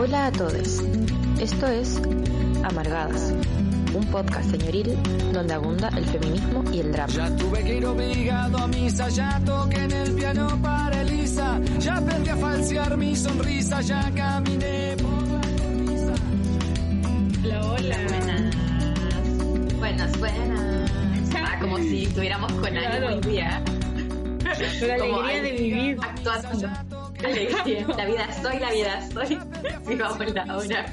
Hola a todos. Esto es Amargadas, un podcast señoril donde abunda el feminismo y el drama. Ya tuve que ir obligado a misa, ya toqué en el piano para Elisa, ya aprendí a falsear mi sonrisa, ya caminé por la cornisa. Hola, hola. Buenas. Buenas, buenas. Ah, como si estuviéramos con Claro. hoy día. Con la alegría de vivir. Actuando. La vida soy, la vida soy. Sí, vamos la hora.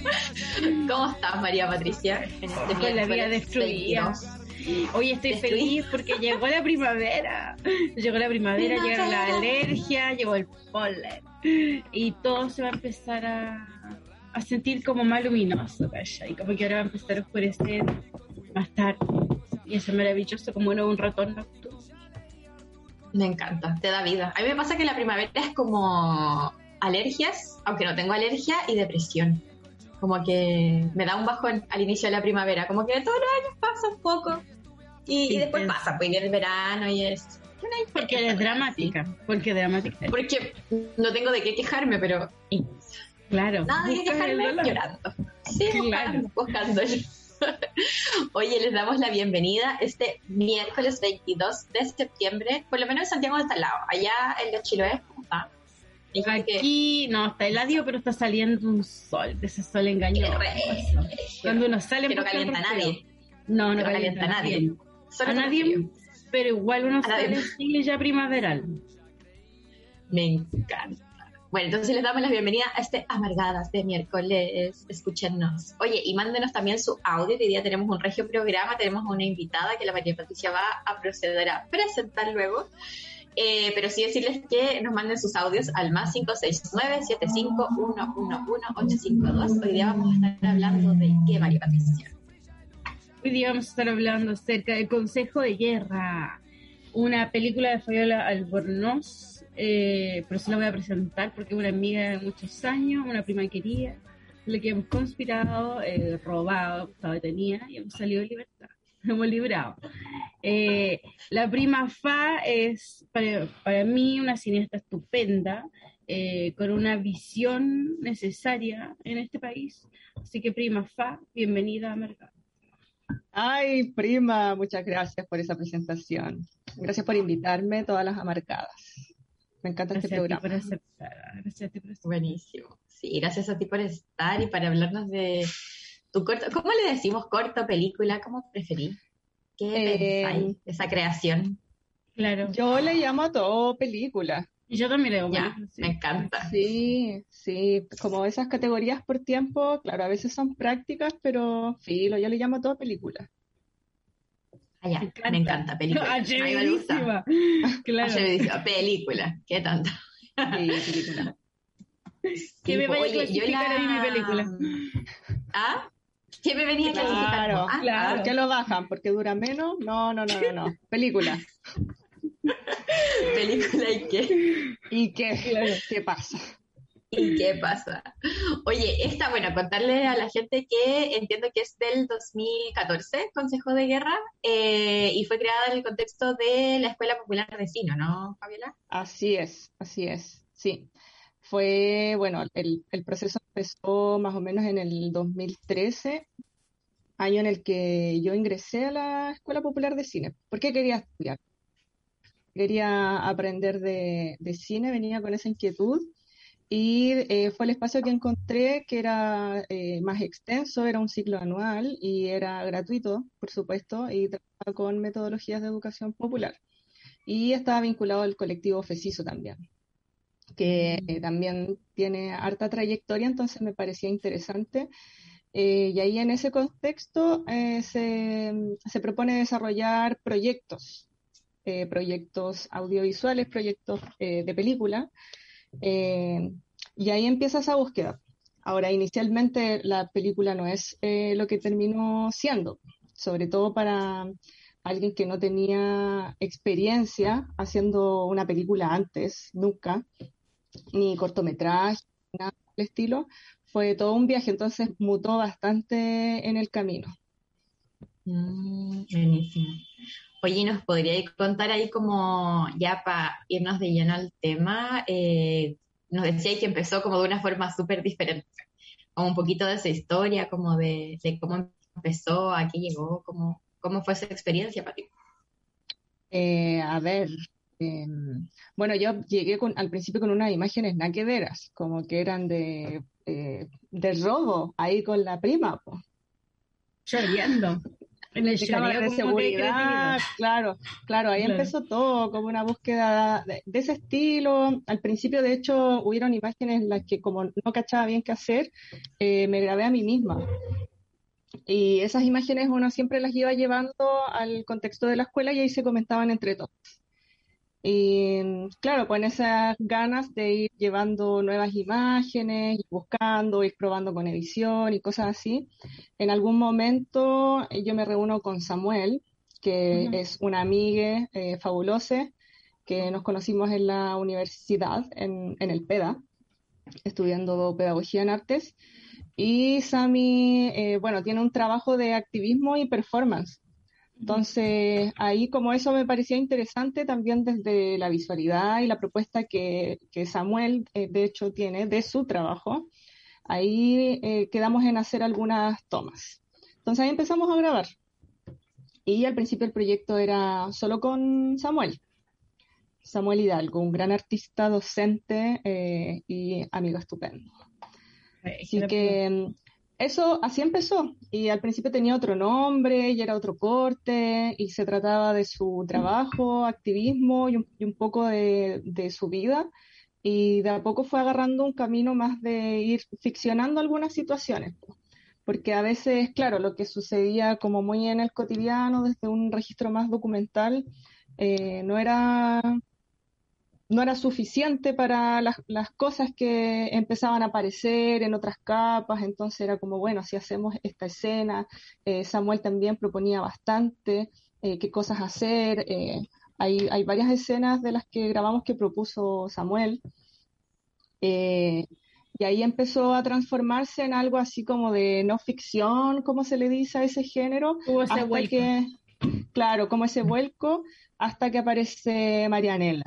¿Cómo estás, María Patricia? En este Con la vida destruida. 22? Hoy estoy feliz porque llegó la primavera. Llegó la primavera, llegaron la alergia, llegó el polen. Y todo se va a empezar a, a sentir como más luminoso, ¿cachai? Como que ahora va a empezar a oscurecer más tarde. Y eso es maravilloso, como uno un ratón nocturno. Me encanta, te da vida. A mí me pasa que la primavera es como alergias, aunque no tengo alergia, y depresión. Como que me da un bajón al inicio de la primavera, como que todos los años pasa un poco. Y, Sí, y después es- pasa, pues viene el verano y es... Porque historia es dramática. Porque dramática. Porque no tengo de qué quejarme, pero Claro. nada de qué quejarme llorando. Sí, Claro. buscando, buscando. Oye, les damos la bienvenida este miércoles 22 de septiembre, por lo menos en Santiago de este lado. Allá en los Chiloés, ¿cómo está? Aquí no, está heladio, pero está saliendo un sol, de ese sol engañoso. Cuando uno sale busca calienta a nadie. No, no calienta a nadie. Solo A nadie, pero igual uno sale ya primaveral. Me encanta. Bueno, entonces les damos la bienvenida a este Amargadas de miércoles. Escúchenos. Oye, y mándenos también su audio, hoy día tenemos un regio programa, tenemos una invitada que la María Patricia va a proceder a presentar luego. Eh, pero sí decirles que nos manden sus audios al más 569-75-111-852. Hoy día vamos a estar hablando de qué, María Patricia. Hoy día vamos a estar hablando acerca del Consejo de Guerra, una película de Fabiola Albornoz, eh, pero se la voy a presentar porque es una amiga de muchos años, una prima querida, la que hemos conspirado, eh, robado, estaba detenida y hemos salido de libertad, hemos librado. Eh, la prima Fa es para, para mí una cineasta estupenda, eh, con una visión necesaria en este país. Así que prima Fa, bienvenida a Mercado. Ay, prima, muchas gracias por esa presentación. Gracias por invitarme, todas las amarcadas. Me encanta este Gracias ti programa. por aceptar. Gracias a ti por aceptar. Buenísimo. Sí, gracias a ti por estar y para hablarnos de tu corto. ¿Cómo le decimos corto, película? ¿Cómo preferís? ¿Qué Eh, pensáis de esa creación? Claro. Yo le llamo a todo película. Y yo también leo Ya, películas, sí. me encanta. Sí, sí, como esas categorías por tiempo, claro, a veces son prácticas, pero filo, yo le llamo a todo película. Ah, ya, me encanta, película. Me gusta. Atrevidísima. Claro. Película. ¿Qué tanto? Sí, película. Que me vaya a Oye, yo clasificar a mí mi película. ¿Ah? ¿Qué me venía a clasificar? Claro, Ah, claro. ¿Por qué lo bajan? ¿Porque dura menos? No, no, no, no, no. Película. película y qué. ¿Y qué? Claro. ¿Qué pasa? ¿Y qué pasa? Oye, esta, bueno, contarle a la gente que entiendo que es del 2014, Consejo de Guerra, eh, y fue creada en el contexto de la Escuela Popular de Cine, ¿no, Fabiola? Así es, así es, sí. Fue, bueno, el, proceso empezó más o menos en el 2013, año en el que yo ingresé a la Escuela Popular de Cine. ¿Por qué quería estudiar? Quería aprender de, de cine, venía con esa inquietud y eh, fue el espacio que encontré que era eh, más extenso, era un ciclo anual y era gratuito, por supuesto, y trabajaba con metodologías de educación popular. Y estaba vinculado al colectivo FECISO también, que eh, también tiene harta trayectoria, entonces me parecía interesante. Eh, y ahí en ese contexto eh, se, se propone desarrollar proyectos, eh, proyectos audiovisuales, proyectos eh, de película, eh, y ahí empieza esa búsqueda. Ahora, inicialmente la película no es eh, lo que terminó siendo, sobre todo para alguien que no tenía experiencia haciendo una película antes, nunca, ni cortometraje, nada del estilo. Fue todo un viaje, entonces mutó bastante en el camino. Mm, buenísimo. Oye, ¿nos podríais contar ahí como, ya para irnos de lleno al tema, eh, nos decíais que empezó como de una forma súper diferente. o un poquito de esa historia, como de, de cómo empezó, a qué llegó, cómo, cómo fue esa experiencia para ti. Eh, a ver, em, bueno, yo llegué con, al principio con unas imágenes naquederas, como que eran de, eh, de robo, ahí con la prima. Po. Lloriendo. En el de cámaras de seguridad, claro, claro, ahí Claro. empezó todo, como una búsqueda de, de ese estilo. Al principio, de hecho, hubieron imágenes en las que como no cachaba bien qué hacer, eh, me grabé a mí misma. Y esas imágenes uno siempre las iba llevando al contexto de la escuela y ahí se comentaban entre todos. Y claro, con esas ganas de ir llevando nuevas imágenes, ir buscando, ir probando con edición y cosas así, en algún momento eh, yo me reúno con Samuel, que es una amiga eh, fabulosa, que nos conocimos en la universidad, en, en el PEDA, estudiando pedagogía en artes. Y Sami, eh, bueno, tiene un trabajo de activismo y performance. Entonces, ahí como eso me parecía interesante también desde la visualidad y la propuesta que, que Samuel, eh, de hecho, tiene de su trabajo, ahí eh, quedamos en hacer algunas tomas. Entonces ahí empezamos a grabar. Y al principio el proyecto era solo con Samuel. Samuel Hidalgo, un gran artista, docente eh, y amigo estupendo. Así que eso así empezó. Y al principio tenía otro nombre y era otro corte y se trataba de su trabajo, activismo y un, poco de, su vida. Y de a poco fue agarrando un camino más de ir ficcionando algunas situaciones. po. Porque a veces, claro, lo que sucedía como muy en el cotidiano, desde un registro más documental, eh, no era no era suficiente para las, las cosas que empezaban a aparecer en otras capas, entonces era como, bueno, si hacemos esta escena, eh, Samuel también proponía bastante eh, qué cosas hacer, eh, hay, hay varias escenas de las que grabamos que propuso Samuel, y ahí empezó a transformarse en algo así como de no ficción, como se le dice a ese género, Hubo ese hasta vuelco. que, claro, como ese vuelco, hasta que aparece Marianela.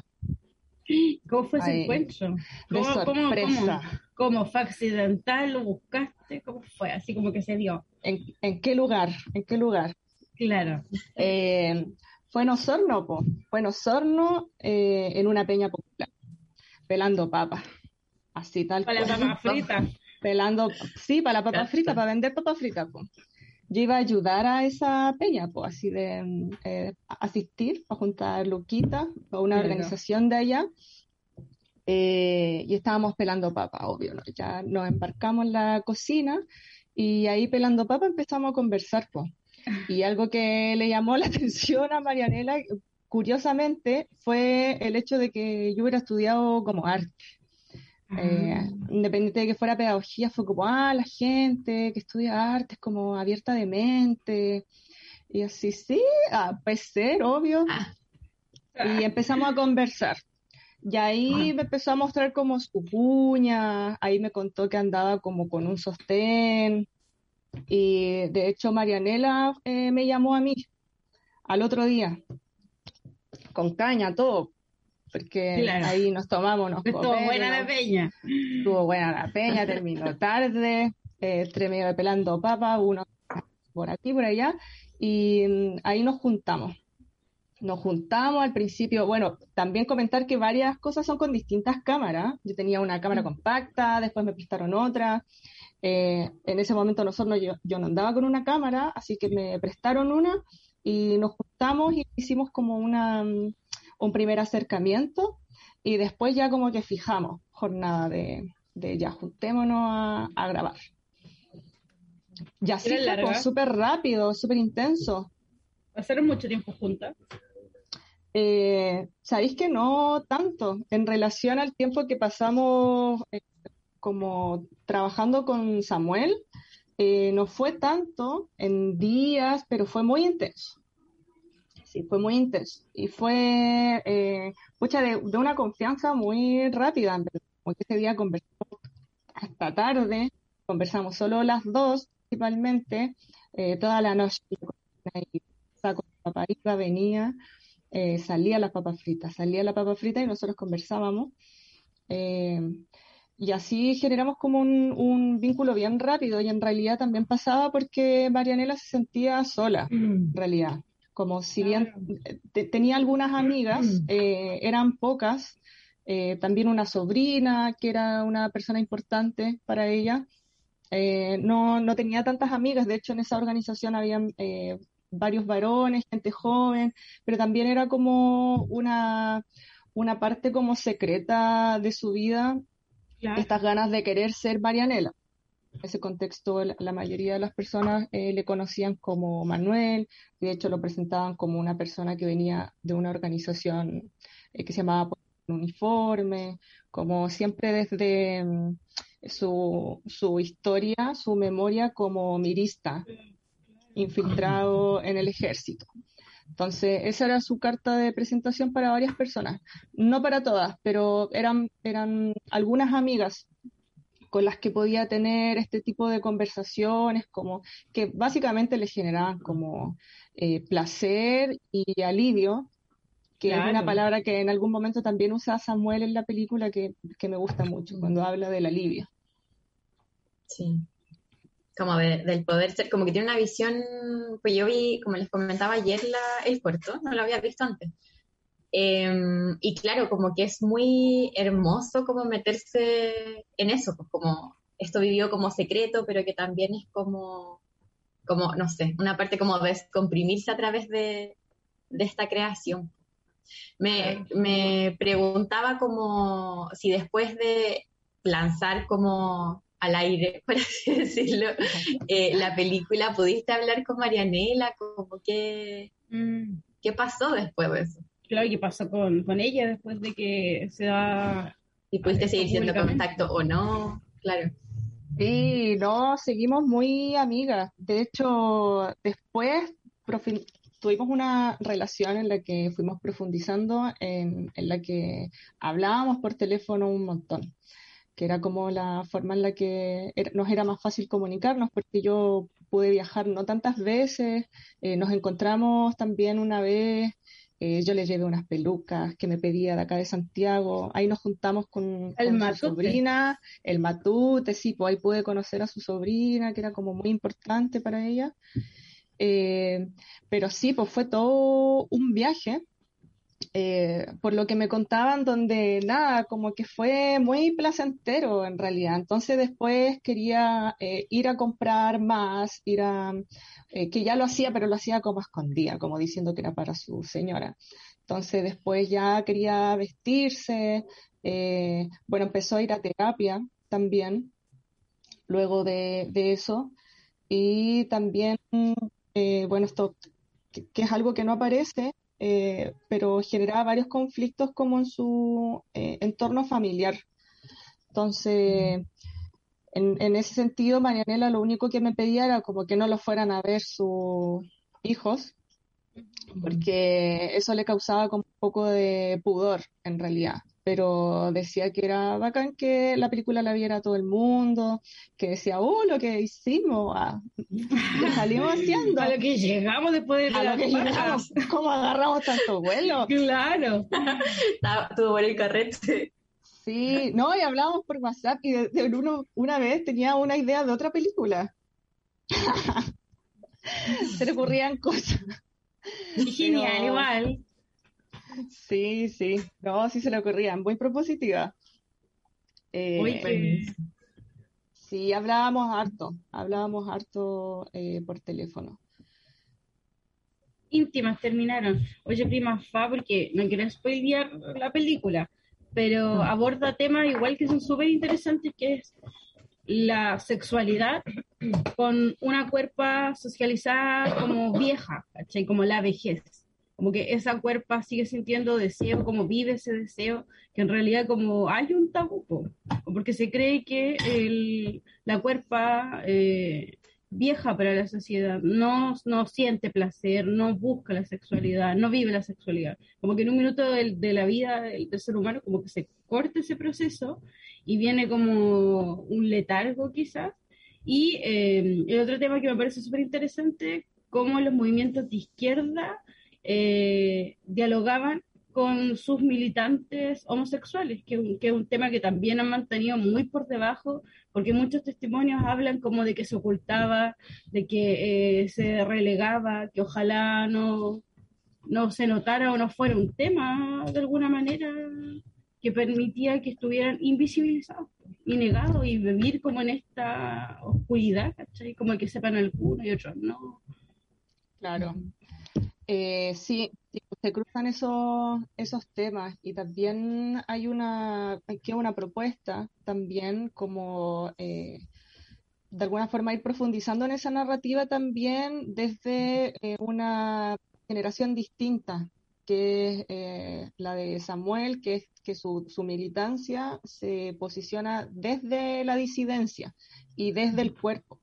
¿Cómo fue ese Ay, encuentro? De ¿Cómo, cómo, sorpresa. cómo? ¿Cómo fue accidental? ¿Lo buscaste? ¿Cómo fue? Así como que se dio. ¿En, en qué lugar? ¿En qué lugar? Claro. Eh, fue en Osorno, po. Fue en Osorno, eh, en una peña popular, pelando papas. Así tal Para la papa frita. Pelando, sí, para la papa frita, para vender papa frita, po. Yo iba a ayudar a esa peña, pues, así de mm, eh, asistir, a juntar Luquita, a una organización de allá. Eh, y estábamos pelando papa, obvio, ¿no? Ya nos embarcamos en la cocina y ahí pelando papa empezamos a conversar, pues. Y algo que le llamó la atención a Marianela, curiosamente, fue el hecho de que yo hubiera estudiado como arte. Eh, Ah. independiente de que fuera pedagogía, fue como, ah, la gente que estudia arte es como abierta de mente. Y así, sí, ah, puede ser, obvio. Ah. Y empezamos a conversar. Y ahí me empezó a mostrar como su cuña, ahí me contó que andaba como con un sostén. Y de hecho Marianela eh, me llamó a mí al otro día, con caña, todo, porque Claro. ahí nos tomamos unos Estuvo copetes, buena la peña. Estuvo buena la peña, terminó tarde, eh, entre medio de pelando papa, uno por aquí, por allá, y mm, ahí nos juntamos. Nos juntamos al principio, bueno, también comentar que varias cosas son con distintas cámaras. Yo tenía una cámara compacta, después me prestaron otra. Eh, en ese momento nosotros no- yo, yo no andaba con una cámara, así que me prestaron una y nos juntamos y hicimos como una, mm, un primer acercamiento y después ya como que fijamos jornada de, de ya juntémonos a, a grabar. Y así ¿Era fue, pues, súper rápido, súper intenso. Pasaron mucho tiempo juntas. Eh, sabéis que no tanto en relación al tiempo que pasamos eh, como trabajando con Samuel, eh, no fue tanto en días, pero fue muy intenso. Sí, fue muy intenso. Y fue, eh, pucha, de, de una confianza muy rápida, en verdad. Como que ese día conversamos hasta tarde, conversamos solo las dos, principalmente, eh, toda la noche. Y saco la papa iba, venía, eh, salía la papa frita, salía la papa frita y nosotros conversábamos. Eh, y así generamos como un, un, vínculo bien rápido y en realidad también pasaba porque Marianela se sentía sola, en realidad. Como si bien tenía algunas amigas, eh, eran pocas, eh, también una sobrina que era una persona importante para ella. Eh, no, no tenía tantas amigas, de hecho en esa organización había varios varones, gente joven, pero también era como una, una parte como secreta de su vida estas ganas de querer ser Marianela. En ese contexto, la mayoría de las personas eh, le conocían como Manuel, de hecho lo presentaban como una persona que venía de una organización eh, que se llamaba Uniforme, como siempre desde mm, su, su historia, su memoria como mirista, infiltrado en el ejército. Entonces, esa era su carta de presentación para varias personas. No para todas, pero eran, eran algunas amigas con las que podía tener este tipo de conversaciones, como que básicamente les generaban como eh, placer y alivio, que es una palabra que en algún momento también usa Samuel en la película que, que me gusta mucho, cuando habla del alivio. Sí como del poder ser, como que tiene una visión, pues yo vi, como les comentaba ayer, la, el corto, no lo había visto antes. Em, y claro, como que es muy hermoso como meterse en eso, pues como esto vivió como secreto, pero que también es como, como no sé, una parte como descomprimirse a través de, de esta creación. Me, me preguntaba como si después de lanzar como al aire, por así decirlo, eh, la película, ¿pudiste hablar con Marianela? Como que, mm. ¿Qué pasó después de eso? Claro, ¿qué pasó con, con ella después de que se da... ¿Y pudiste seguir siendo contacto o no? Claro. Sí, no, seguimos muy amigas. De hecho, después tuvimos una relación en la que fuimos profundizando, en, en la que hablábamos por teléfono un montón que era como la forma en la que nos era más fácil comunicarnos, porque yo pude viajar no tantas veces, eh, nos encontramos también una vez, eh, yo le llevé unas pelucas que me pedía de acá de Santiago, ahí nos juntamos con, su sobrina, el matute, sí, pues ahí pude conocer a su sobrina, que era como muy importante para ella. Eh, pero sí, pues fue todo un viaje eh, por lo que me contaban, donde nada, como que fue muy placentero en realidad. Entonces después quería eh, ir a comprar más, ir a, eh, que ya lo hacía, pero lo hacía como escondida, como diciendo que era para su señora. Entonces después ya quería vestirse, bueno, empezó a ir a terapia también, luego de, eso. Y también, bueno, esto que es algo que no aparece, eh, pero generaba varios conflictos como en su eh, entorno familiar. Entonces, en, ese sentido, Marianela lo único que me pedía era como que no lo fueran a ver sus hijos, porque eso le causaba como un poco de pudor en realidad pero decía que era bacán que la película la viera todo el mundo, que decía, oh, lo que hicimos, ah, salimos haciendo. A lo que llegamos después de a lo que llegamos, ¿cómo agarramos tanto vuelo? Claro. Tuvo por el carrete. Sí, no, y hablábamos por WhatsApp y de, uno, una vez tenía una idea de otra película. Se le ocurrían cosas. Genial, igual. Sí, sí, no, sí se le ocurrían, muy propositiva. Eh, sí, hablábamos harto, hablábamos harto eh, por teléfono. Íntimas terminaron. Oye, prima Fa, porque no quiero spoilear la película, pero mm. aborda temas igual que son súper interesantes, que es la sexualidad con una cuerpa socializada como vieja, ¿cachai? Como la vejez como que esa cuerpa sigue sintiendo deseo, como vive ese deseo, que en realidad como hay un tabú, porque se cree que el, la cuerpa eh, vieja para la sociedad no, no siente placer, no busca la sexualidad, no vive la sexualidad. Como que en un minuto de, de la vida del, ser humano como que se corta ese proceso y viene como un letargo quizás. Y eh, el otro tema que me parece súper interesante, cómo los movimientos de izquierda eh, dialogaban con sus militantes homosexuales, que, que, es un tema que también han mantenido muy por debajo, porque muchos testimonios hablan como de que se ocultaba, de que eh, se relegaba, que ojalá no, no se notara o no fuera un tema de alguna manera que permitía que estuvieran invisibilizados y negados y vivir como en esta oscuridad, ¿cachai? Como que sepan algunos y otros no. Claro. Eh, sí, se cruzan esos, esos temas y también hay una, hay una propuesta también como eh, de alguna forma ir profundizando en esa narrativa también desde eh, una generación distinta, que es eh, la de Samuel, que es que su, su, militancia se posiciona desde la disidencia y desde el cuerpo.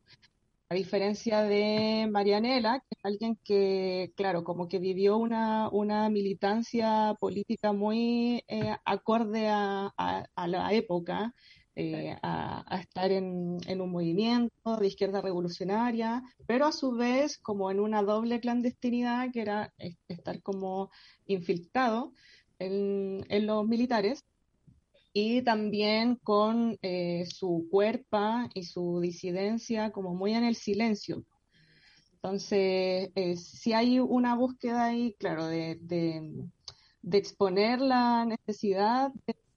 A diferencia de Marianela, que es alguien que, claro, como que vivió una, una militancia política muy eh, acorde a, la época, eh, a, estar en, un movimiento de izquierda revolucionaria, pero a su vez como en una doble clandestinidad que era estar como infiltrado en, los militares y también con eh, su cuerpo y su disidencia como muy en el silencio. Entonces, eh, si hay una búsqueda ahí, claro, de, de exponer la necesidad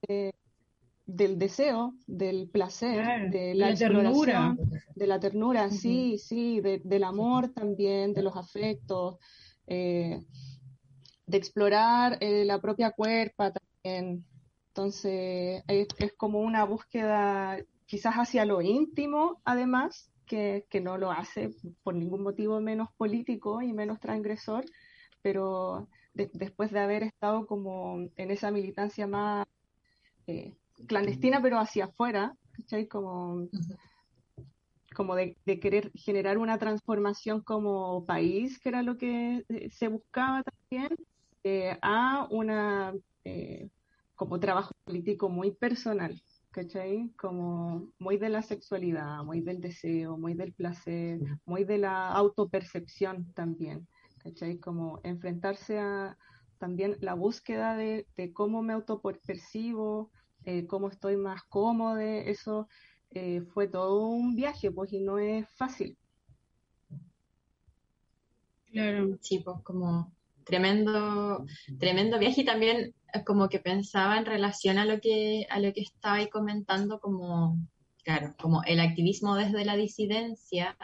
de, del deseo, del placer, de la, ternura. De la ternura, sí, sí, del amor también, de los afectos, eh, de explorar eh, la propia cuerpa también. Entonces, es, como una búsqueda quizás hacia lo íntimo, además, que, no lo hace por ningún motivo menos político y menos transgresor, pero después de haber estado como en esa militancia más eh, clandestina, pero hacia afuera, ¿cachai? Como, como de, querer generar una transformación como país, que era lo que eh, se buscaba también, eh, a una como trabajo político muy personal, ¿cachai? Como muy de la sexualidad, muy del deseo, muy del placer, muy de la autopercepción también, ¿cachai? Como enfrentarse a también la búsqueda de, de cómo me autopercibo, eh, cómo estoy más cómodo, eso eh, fue todo un viaje, pues, y no es fácil. Claro. Sí, pues como tremendo, tremendo viaje y también como que pensaba en relación a lo que, a lo que estaba ahí comentando, como, claro, como el activismo desde la disidencia,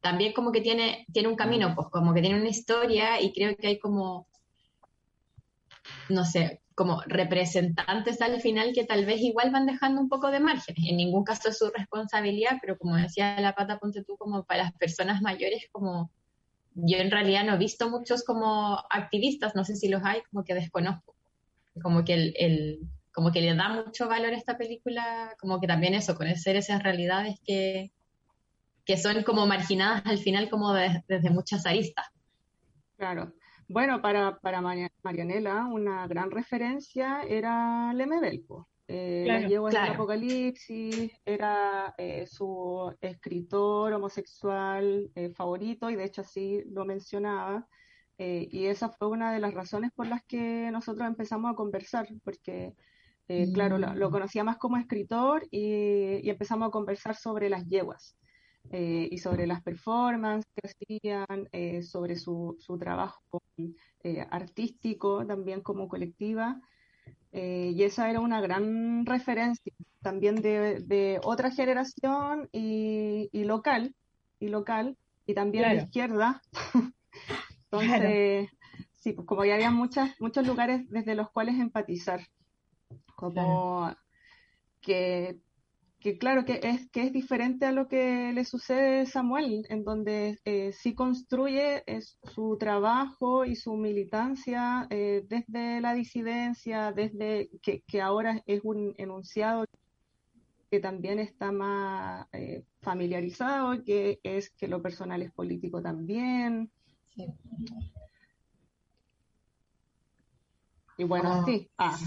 también como que tiene, tiene un camino, pues como que tiene una historia y creo que hay como, no sé, como representantes al final que tal vez igual van dejando un poco de margen. En ningún caso es su responsabilidad, pero como decía la pata, ponte tú, como para las personas mayores, como yo en realidad no he visto muchos como activistas, no sé si los hay, como que desconozco. Como que el, el como que le da mucho valor a esta película, como que también eso, conocer esas realidades que, que son como marginadas al final como desde muchas aristas. Claro, bueno, para, para Marianela, una gran referencia era Lemebel, eh, la llevo en el Apocalipsis, era eh, su escritor homosexual eh, favorito y de hecho así lo mencionaba. Eh, y esa fue una de las razones por las que nosotros empezamos a conversar, porque, claro, lo, lo, mm. conocía más como escritor y, y empezamos a conversar sobre las yeguas. Y sobre las performances que hacían, sobre su, su trabajo artístico también como colectiva. Y esa era una gran referencia también de, de otra generación y, y, local, y local, y también de izquierda. Entonces, sí, pues como ya había muchas, muchos lugares desde los cuales empatizar, como que que claro que es, que es diferente a lo que le sucede a Samuel, en donde eh, sí construye su trabajo y su militancia eh, desde la disidencia, desde que, que, ahora es un enunciado que también está más eh, familiarizado, que es que lo personal es político también. Sí. Y bueno, sí. Ah.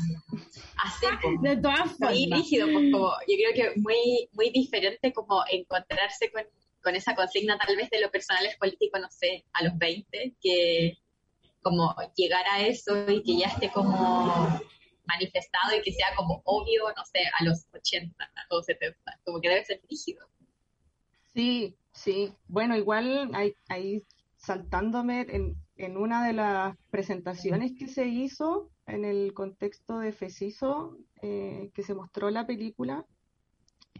Así, pues. de todas formas. Muy rígido, pues como, yo creo que muy, muy diferente como encontrarse con, con esa consigna tal vez de lo personal es político, no sé, a los 20, que, como llegar a eso y que ya esté como manifestado y que sea como obvio, no sé, a los 80 o 70, como que debe ser rígido. Sí, sí. Bueno, igual ahí, saltándome en, en, una de las presentaciones que se hizo en el contexto de FECISO, eh, que se mostró la película,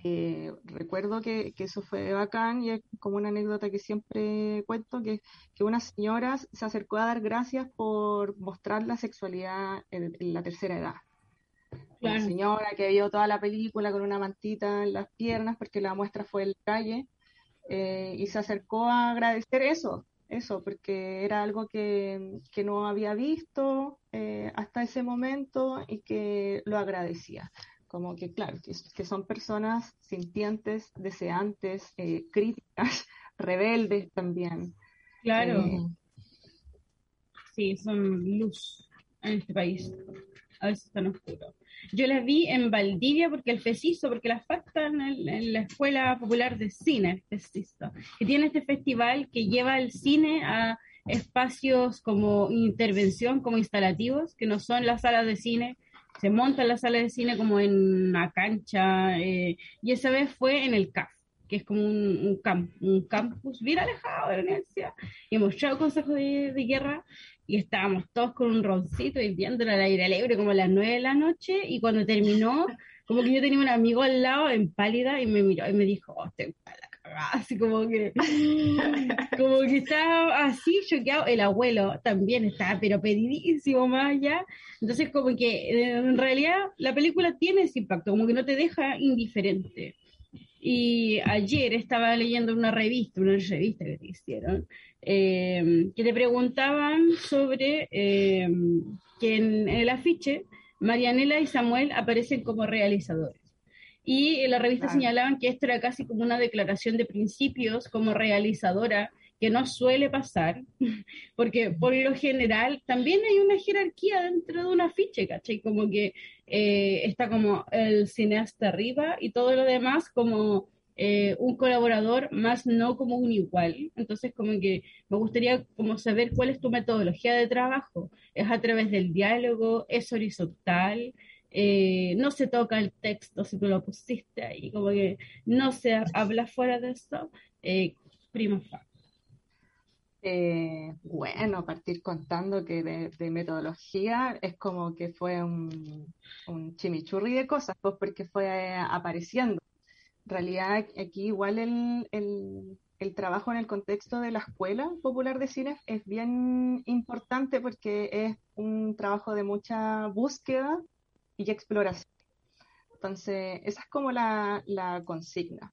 eh, recuerdo que, que, eso fue bacán y es como una anécdota que siempre cuento, que, que una señora se acercó a dar gracias por mostrar la sexualidad en, la tercera edad. Una señora que vio toda la película con una mantita en las piernas porque la muestra fue en la calle eh, y se acercó a agradecer eso, eso, porque era algo que, que no había visto eh, hasta ese momento y que lo agradecía como que, claro, que, son personas sintientes, deseantes, eh, críticas, rebeldes también. Claro. Eh, sí, son luz en este país. A veces están oscuros. Yo las vi en Valdivia porque el FECISO, porque las faltan en, la Escuela Popular de Cine, FECISO, que tiene este festival que lleva el cine a espacios como intervención, como instalativos, que no son las salas de cine. Se monta la sala de cine como en una cancha, eh, y esa vez fue en el CAF, que es como un, camp, un campus bien alejado de la universidad, y hemos echado consejo de, guerra, y estábamos todos con un roncito y viéndolo al aire libre como a las nueve de la noche, y cuando terminó, como que yo tenía un amigo al lado en pálida y me miró y me dijo, oh, estoy así como que, como que estaba así choqueado. El abuelo también estaba, pero pedidísimo más allá. Entonces, como que en realidad la película tiene ese impacto, como que no te deja indiferente. Y ayer estaba leyendo una revista, una revista que te hicieron, eh, que te preguntaban sobre eh, que en el afiche Marianela y Samuel aparecen como realizadores. Y en la revista señalaban que esto era casi como una declaración de principios como realizadora, que no suele pasar, porque por lo general también hay una jerarquía dentro de un afiche, ¿cachai? Como que eh, está como el cineasta arriba y todo lo demás como eh, un colaborador, más no como un igual. Entonces, como que me gustaría como saber cuál es tu metodología de trabajo. ¿Es a través del diálogo? ¿Es horizontal? Eh, no se toca el texto si tú lo pusiste ahí, como que no se habla fuera de eso, eh, prima eh, bueno, partir contando que de, metodología es como que fue un, chimichurri de cosas, pues porque fue apareciendo. Realidad aquí igual el, el, el, trabajo en el contexto de la Escuela Popular de Cine es bien importante porque es un trabajo de mucha búsqueda y exploración. Entonces, esa es como la, consigna.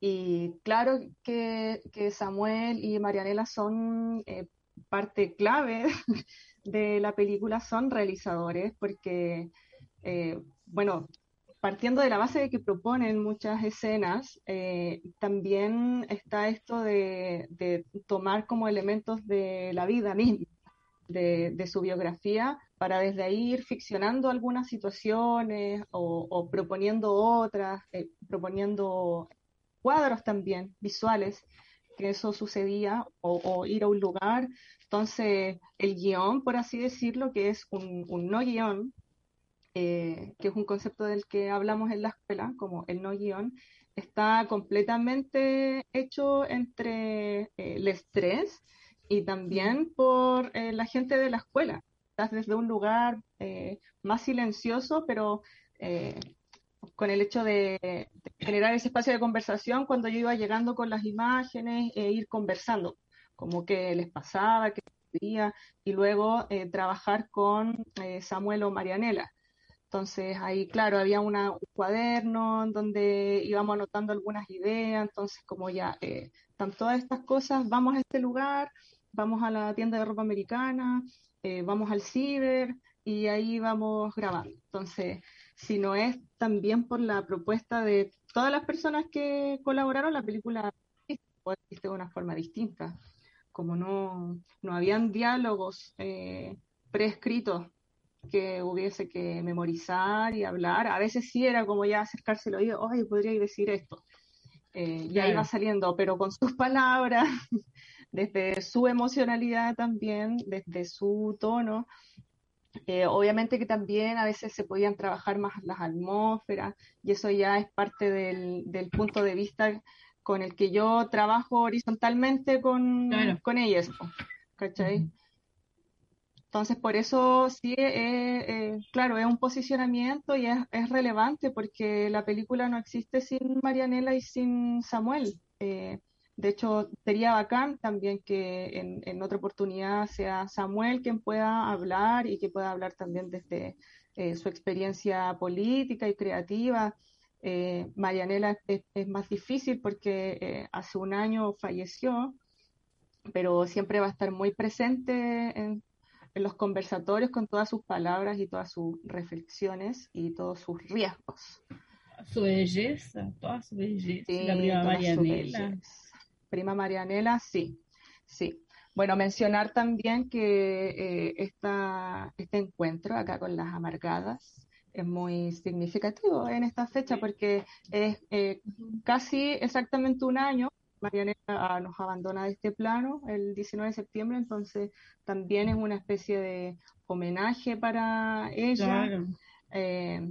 Y claro que, Samuel y Marianela son eh, parte clave de la película, son realizadores, porque, eh, bueno, partiendo de la base de que proponen muchas escenas, eh, también está esto de, tomar como elementos de la vida misma, de, de su biografía, para desde ahí ir ficcionando algunas situaciones o, proponiendo otras, eh, proponiendo cuadros también visuales, que eso sucedía, o, ir a un lugar. Entonces, el guion, por así decirlo, que es un, no guion, eh, que es un concepto del que hablamos en la escuela, como el no guion, está completamente hecho entre eh, el estrés y también por la gente de la escuela desde un lugar eh, más silencioso, pero eh, con el hecho de, generar ese espacio de conversación cuando yo iba llegando con las imágenes e ir conversando, como que les pasaba, que veía, y luego eh, trabajar con Samuel o Marianela. Entonces ahí, claro, había un cuaderno donde íbamos anotando algunas ideas, entonces como ya están todas estas cosas, vamos a este lugar, vamos a la tienda de ropa americana, eh, vamos al ciber y ahí vamos grabando. Entonces, si no es también por la propuesta de todas las personas que colaboraron, la película existe de una forma distinta. Como no, no habían diálogos eh, prescritos que hubiese que memorizar y hablar, a veces sí era como ya acercarse al oído, ay, podría decir esto. Eh, ya iba saliendo, pero con sus palabras, desde su emocionalidad también, desde su tono. Eh, obviamente que también a veces se podían trabajar más las atmósferas y eso ya es parte del, del punto de vista con el que yo trabajo horizontalmente con, con ellas, ¿cachai? Entonces, por eso sí, eh, eh, claro, es un posicionamiento y es, es, relevante porque la película no existe sin Marianela y sin Samuel. Eh, de hecho, sería bacán también que en, en, otra oportunidad sea Samuel quien pueda hablar y que pueda hablar también desde su experiencia política y creativa. Marianela es, es, más difícil porque hace un año falleció, pero siempre va a estar muy presente en, en los conversatorios con todas sus palabras y todas sus reflexiones y todos sus riesgos. Su belleza, toda su belleza. la prima Marianela. Prima Marianela, sí, sí. Bueno, mencionar también que eh, esta, este encuentro acá con las amargadas es muy significativo en esta fecha porque es eh, casi exactamente un año Marianela ah, nos abandona de este plano el 19 de septiembre, entonces también es una especie de homenaje para ella. Eh,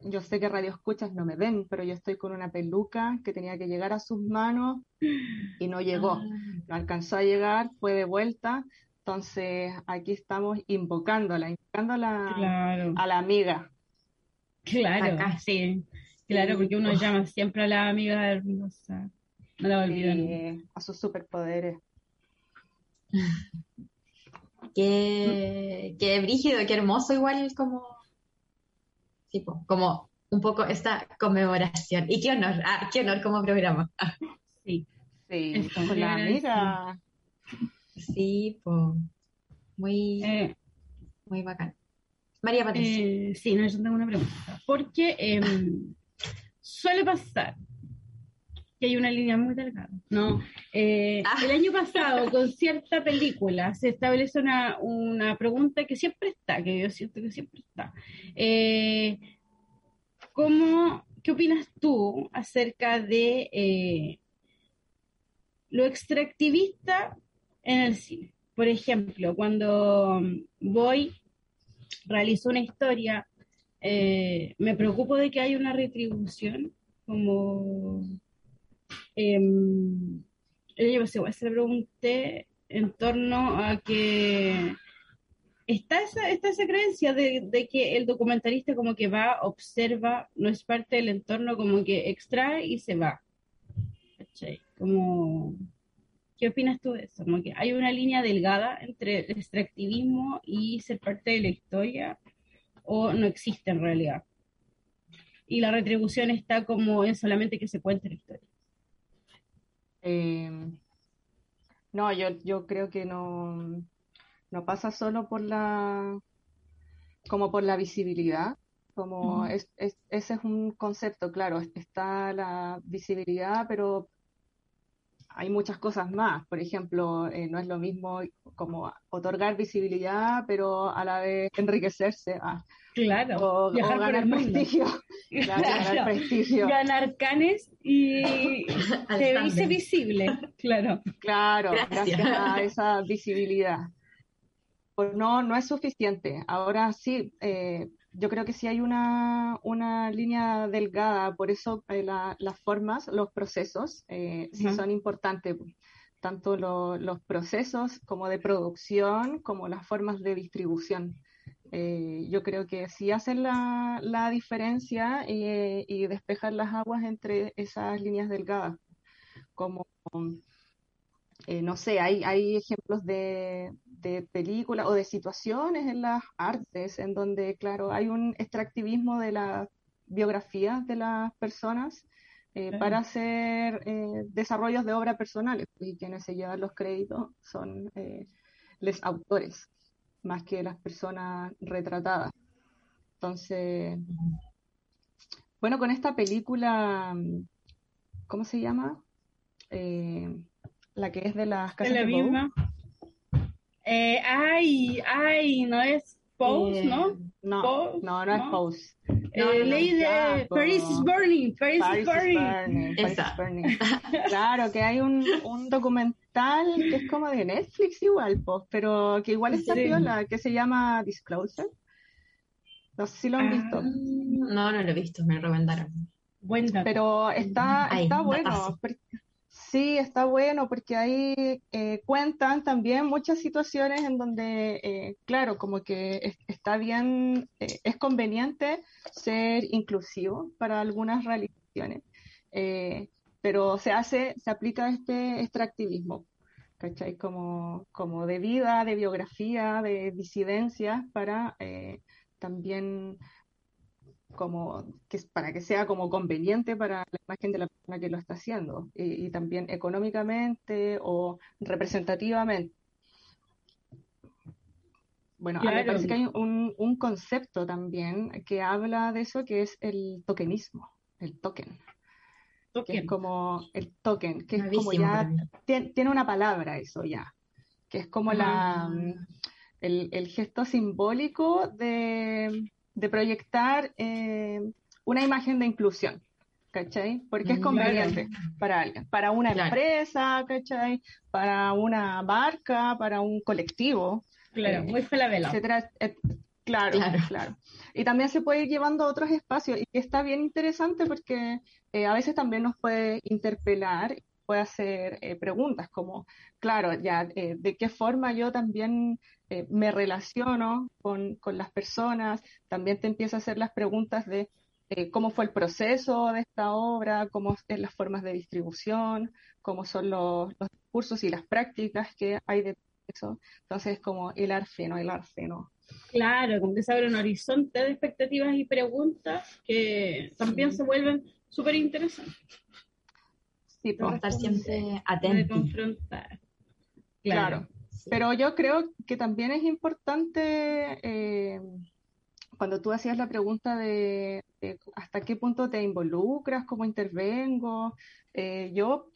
yo sé que radio escuchas no me ven, pero yo estoy con una peluca que tenía que llegar a sus manos y no llegó. Ah. No alcanzó a llegar, fue de vuelta. Entonces aquí estamos invocándola, invocándola a la amiga. Claro, sí. Claro, porque uno llama siempre a la amiga hermosa. No la olvido. a sus superpoderes. qué, qué brígido, qué hermoso igual como, tipo, como un poco esta conmemoración. Y qué honor, ah, qué honor como programa. Sí, sí, con la amiga. Sí, pues, muy, eh, muy bacán. María Patricia. Eh, sí, no, yo tengo una pregunta. Porque eh, suele pasar que hay una línea muy delgada. No, eh, ah. el año pasado con cierta película se establece una, una, pregunta que siempre está, que yo siento que siempre está. Eh, ¿cómo, ¿Qué opinas tú acerca de eh, lo extractivista en el cine? Por ejemplo, cuando voy, realizo una historia, me preocupo de que haya una retribución como eh, yo se le pregunté en torno a que está esa, está esa creencia de, que el documentalista como que va, observa, no es parte del entorno, como que extrae y se va. ¿Qué opinas tú de eso? Como que hay una línea delgada entre el extractivismo y ser parte de la historia o no existe en realidad. Y la retribución está como en solamente que se cuente la historia. Eh, no, yo, yo creo que no, no pasa solo por la como por la visibilidad, como es, ese es un concepto, claro, está la visibilidad, pero hay muchas cosas más. Por ejemplo, eh, no es lo mismo como otorgar visibilidad, pero a la vez enriquecerse. Ah, claro, o, ganar prestigio. ganar prestigio. Ganar canes y se dice visible. Claro. Claro, gracias. a esa visibilidad. Pues no, no es suficiente. Ahora sí, eh, yo creo que sí hay una, una línea delgada, por eso eh, las formas, los procesos, eh, sí son importantes, tanto los procesos como de producción, como las formas de distribución. Eh, yo creo que sí hacen la, la diferencia y, y despejan las aguas entre esas líneas delgadas, como eh, no sé, hay, hay ejemplos de, de películas o de situaciones en las artes en donde, claro, hay un extractivismo de la biografía de las personas eh, para hacer eh, desarrollos de obra personales y quienes se llevan los créditos son los autores más que las personas retratadas. Entonces, bueno, con esta película, ¿cómo se llama? la que es de las casas de la misma. Eh, ay, ay, no es Pose, eh, ¿no? No, no, no, es Pose. Eh, ley de Paris is Burning, Paris, is Burning. Paris is burning. claro, que hay un, un documental documental que es como de Netflix igual, pues, pero que igual está Sí. piola, que se llama Disclosure. No sé si lo han visto. Ah, No, no lo he visto, me lo recomendaron. Buen dato. Pero está, está bueno. porque- sí, está bueno porque ahí eh, cuentan también muchas situaciones en donde, eh, claro, como que es- está bien, eh, es conveniente ser inclusivo para algunas realizaciones, eh, pero se hace, se aplica este extractivismo, ¿cachai? Como, como de vida, de biografía, de disidencias para eh, también como que para que sea como conveniente para la imagen de la persona que lo está haciendo y, y también económicamente o representativamente. Bueno, a mí me Claro. parece que hay un, un concepto también que habla de eso que es el tokenismo, el token, que es como el token, que es como ya tiene, tiene una palabra eso ya, que es como la, Ah. el, el gesto simbólico de, de proyectar eh, una imagen de inclusión, ¿cachai? Porque es Mm, conveniente para alguien, para una Claro. empresa, ¿cachai? Para una marca, para un colectivo, Claro, Eh, muy falabella. etcétera. et- Claro, Claro. claro. Y también se puede ir llevando a otros espacios y que está bien interesante porque eh, a veces también nos puede interpelar, puede hacer eh, preguntas como, claro, ya, eh, de qué forma yo también me relaciono con, con las personas, también te empieza a hacer las preguntas de cómo fue el proceso de esta obra, cómo es las formas de distribución, cómo son los, los discursos y las prácticas que hay de eso. Entonces, como hilar fino, hilar fino. Claro, como que se abre un horizonte de expectativas y preguntas que también se vuelven súper interesantes Sí, po, Estar siempre de atento. confrontar. claro. Pero yo creo que también es importante eh, cuando tú hacías la pregunta de, de hasta qué punto te involucras, cómo intervengo, eh, yo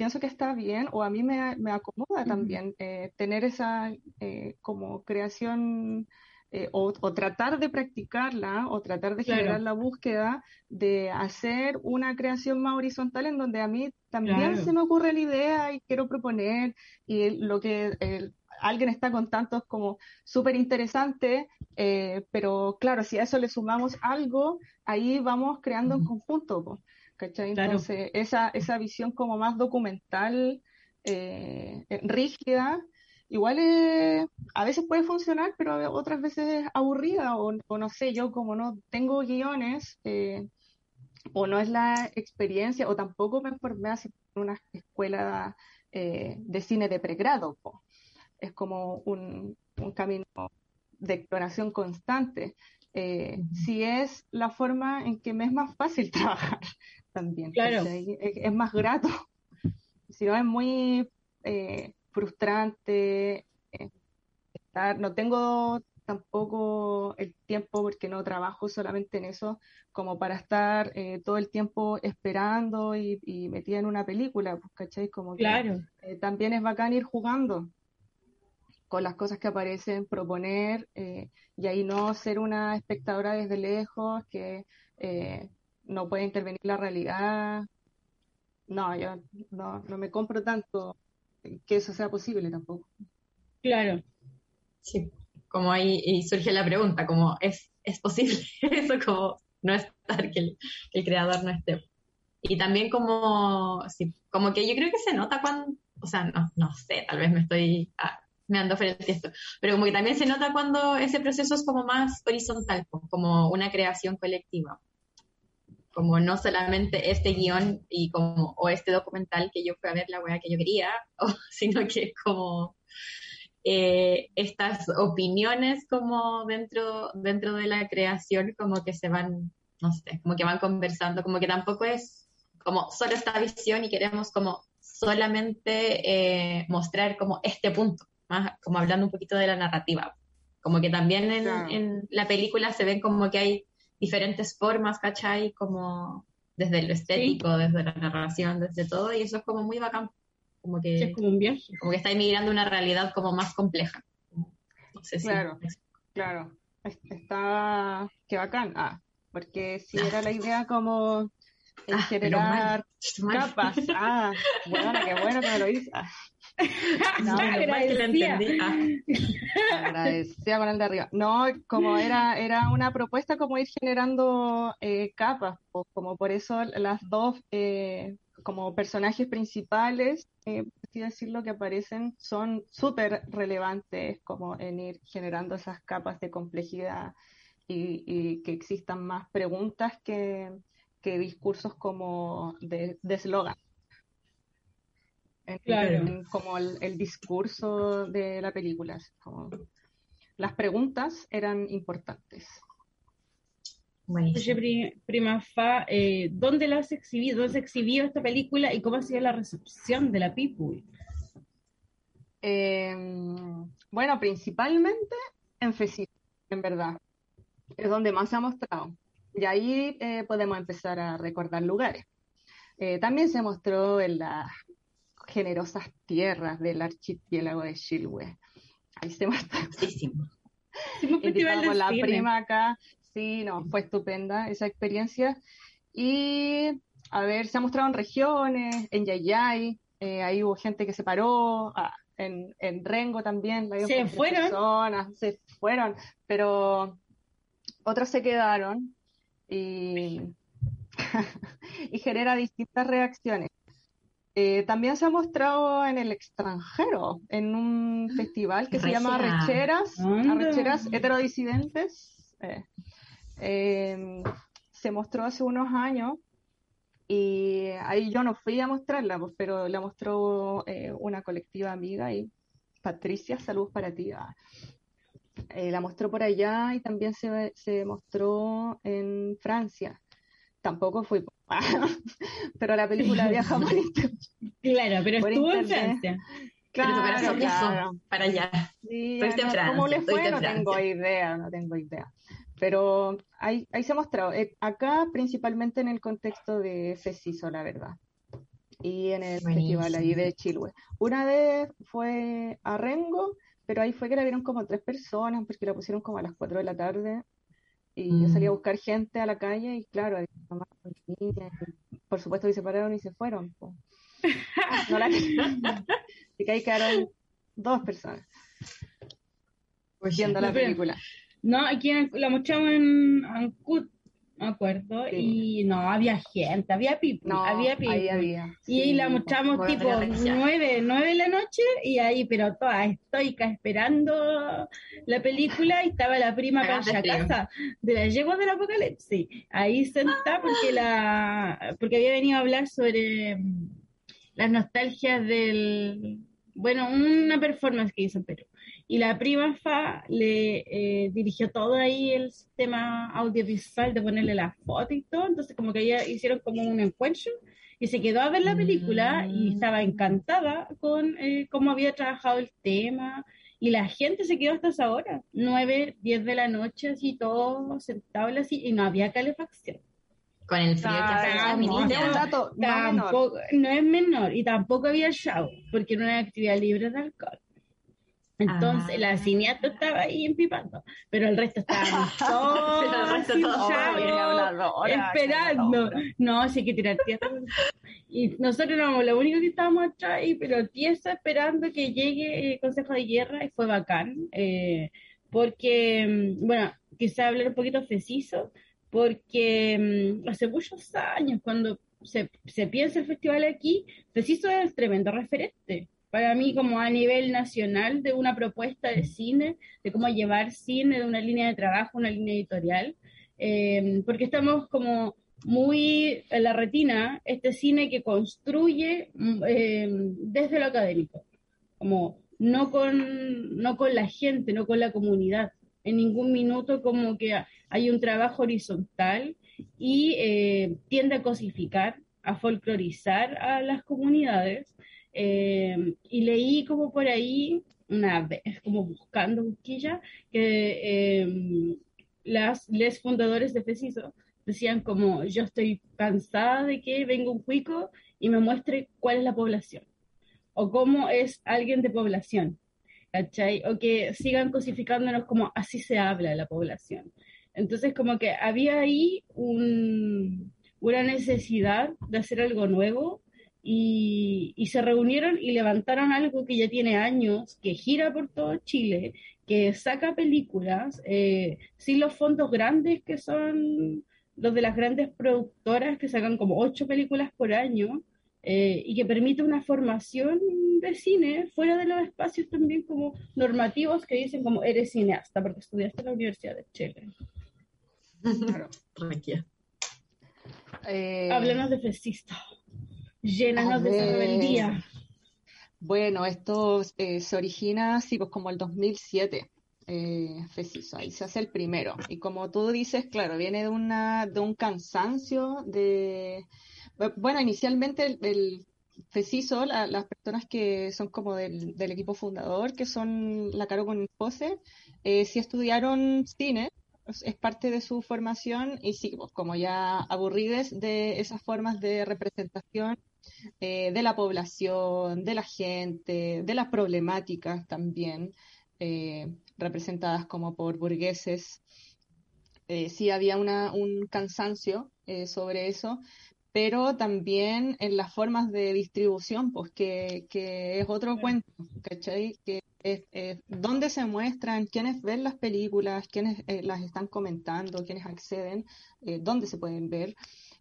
pienso que está bien o a mí me, me acomoda también eh, tener esa eh, como creación eh, o, o tratar de practicarla o tratar de Claro. generar la búsqueda de hacer una creación más horizontal en donde a mí también Claro. se me ocurre la idea y quiero proponer y lo que eh, alguien está contando es como súper interesante, eh, pero claro, si a eso le sumamos algo, ahí vamos creando Ujú. conjunto, ¿cachai? Claro. Entonces, esa, esa visión como más documental, eh, eh, rígida, igual eh, a veces puede funcionar, pero otras veces es aburrida, o, o no sé, yo como no tengo guiones, eh, o no es la experiencia, o tampoco me formé así en una escuela eh, de cine de pregrado, po. Es como un, un camino de exploración constante. Si es la forma en que me es más fácil trabajar también, Claro. ¿cachai? Es, es más grato. Si no, es muy eh, frustrante eh, estar, no tengo tampoco el tiempo porque no trabajo solamente en eso como para estar eh, todo el tiempo esperando y, y metida en una película, pues, ¿cachai? Como que Claro, eh, también es bacán ir jugando con las cosas que aparecen, proponer eh, y ahí no ser una espectadora desde lejos que eh, no puede intervenir la realidad. No, yo no, no me compro tanto que eso sea posible tampoco. claro. Sí, como ahí y surge la pregunta, como es, es posible eso, como no estar que el, que el creador no esté. Y también como, sí, como que yo creo que se nota cuando, o sea, no, no sé, tal vez me estoy, ah, me ando del texto, pero como que también se nota cuando ese proceso es como más horizontal, como una creación colectiva. Como no solamente este guion y como, o este documental que yo fui a ver la weá que yo quería, o- sino que como eh, estas opiniones como dentro, dentro de la creación como que se van, no sé, como que van conversando, como que tampoco es como solo esta visión y queremos como solamente eh, mostrar como este punto, más como hablando un poquito de la narrativa. Como que también en, Claro. en la película se ven como que hay diferentes formas, ¿cachai? Como desde lo estético, desde la narración, desde todo, y eso es como muy bacán. Como que Sí, es como un viaje. como que está migrando una realidad como más compleja. No sé si- Claro. Claro, es- está, qué bacán. Ah, porque si era la idea como Ah, mal. generar Mal. capas. Ah, bueno, qué bueno que me lo hice. Ah, No, agradecía. Agradecía con el de arriba. No, como era, era una propuesta como ir generando eh, capas, como por eso las dos eh, como personajes principales, eh, así decirlo, que aparecen son súper relevantes como en ir generando esas capas de complejidad y, que existan más preguntas que, que discursos como de eslogan. Claro. como el, discurso de la película. Como las preguntas eran importantes. Oye, prima Fa, eh, ¿dónde la has exhibido? ¿Dónde se exhibió esta película y cómo ha sido la recepción de la people? Em, bueno, principalmente en FECI, en verdad. Es donde más se ha mostrado. Y ahí eh, podemos empezar a recordar lugares. Eh, también se mostró en las generosas tierras del archipiélago de Chilhue. Ahí se mostró. Invitamos la prima acá Sí, no, fue estupenda esa experiencia. Y, a ver, se ha mostrado en regiones, en Yayay, eh, ahí hubo gente que se paró, ah, en, en, Rengo también. Se fueron. Personas, se fueron, pero otros se quedaron y, y genera distintas reacciones. Eh, también se ha mostrado en el extranjero, en un ah, festival que se llama Arrecheras, Arrecheras Heterodisidentes. Eh, Em, se mostró hace unos años y ahí yo no fui a mostrarla, pues, pero la mostró eh, una colectiva amiga y Patricia, saludos para ti. Ah. Eh, la mostró por allá y también se, se mostró en Francia. Tampoco fui, pero la película viaja por Claro, pero estuvo en Francia. Claro, claro. para allá. Sí, ¿Cómo le fue? No tengo idea, no tengo idea. Pero ahí, ahí se ha mostrado. Eh, acá principalmente en el contexto de FECISO, la verdad. Y en el festival ahí de Chilhue. Una vez fue a Rengo, pero ahí fue que la vieron como tres personas, porque la pusieron como a las cuatro de la tarde. Y yo salí a mm. buscar gente a la calle y claro, por supuesto que se pararon y se fueron. No la... Así que ahí quedaron dos personas. Pues viendo la película. No, aquí la mostramos en Ancud, me acuerdo, y no, había gente, había people, no, había people. había, y la mostramos tipo nueve, nueve de la noche, y ahí, pero toda estoica esperando la película, y estaba la prima la casa de la yegua del apocalipsis, ahí sentada porque la, porque había venido a hablar sobre mm, las nostalgias del, bueno, una performance que hizo en Perú y la prima Fa le eh, dirigió todo ahí el sistema audiovisual de ponerle la foto y todo, entonces como que ella hicieron como un encuentro y se quedó a ver la película y mm. estaba encantada con eh, cómo había trabajado el tema y la gente se quedó hasta esa hora, nueve, diez de la noche, así todo sentado así y no había calefacción. Con el frío que hace no, no, no es menor y tampoco había show porque era una actividad libre de alcohol. Entonces la ah. cineasta estaba ahí empipando, pero el resto estaba todo, esperando. No, sí que tirar tierra. Y nosotros éramos lo único que estábamos atrás ahí, pero tiesa esperando que llegue el Consejo de Guerra y fue bacán. Eh, porque, mm, bueno, quizá hablar un poquito preciso, porque mm, hace muchos años, cuando se, se piensa el festival aquí, Preciso es tremendo referente para mí como a nivel nacional de una propuesta de cine, de cómo llevar cine de una línea de trabajo, una línea editorial, eh, porque estamos como muy en la retina este cine que construye mm, eh, desde lo académico, como no con, no con la gente, no con la comunidad. En ningún minuto como que hay un trabajo horizontal y eh, tiende a cosificar, a folclorizar a las comunidades eh, y leí como por ahí, una vez, como buscando busquilla, que eh, las les fundadores de FECISO decían como yo estoy cansada de que venga un cuico y me muestre cuál es la población o cómo es alguien de población, ¿cachai? O que sigan cosificándonos como así se habla la población. Entonces como que había ahí un, una necesidad de hacer algo nuevo y, se reunieron y levantaron algo que ya tiene años, que gira por todo Chile, que saca películas eh, sin los fondos grandes que son los de las grandes productoras que sacan como ocho películas por año eh, y que permite una formación de cine fuera de los espacios también como normativos que dicen como eres cineasta porque estudiaste en la Universidad de Chile. Claro, eh, Háblanos de Fesisto. Llénanos de esa rebeldía. Bueno, esto eh, se origina, sí, pues como el 2007. Eh, Fesiso, ahí se hace el primero. Y como tú dices, claro, viene de, una, de un cansancio de... Bueno, inicialmente el, el las personas que son como del, equipo fundador, que son la Caro con Pose, eh, sí estudiaron cine, es parte de su formación y sí, pues, como ya aburrides de esas formas de representación eh, de la población, de la gente, de las problemáticas también, eh, representadas como por burgueses. Eh, sí había una, un cansancio sobre eso, pero también en las formas de distribución, pues que, es otro cuento, ¿cachai? Que es, dónde se muestran, quiénes ven las películas, quiénes las están comentando, quiénes acceden, dónde se pueden ver.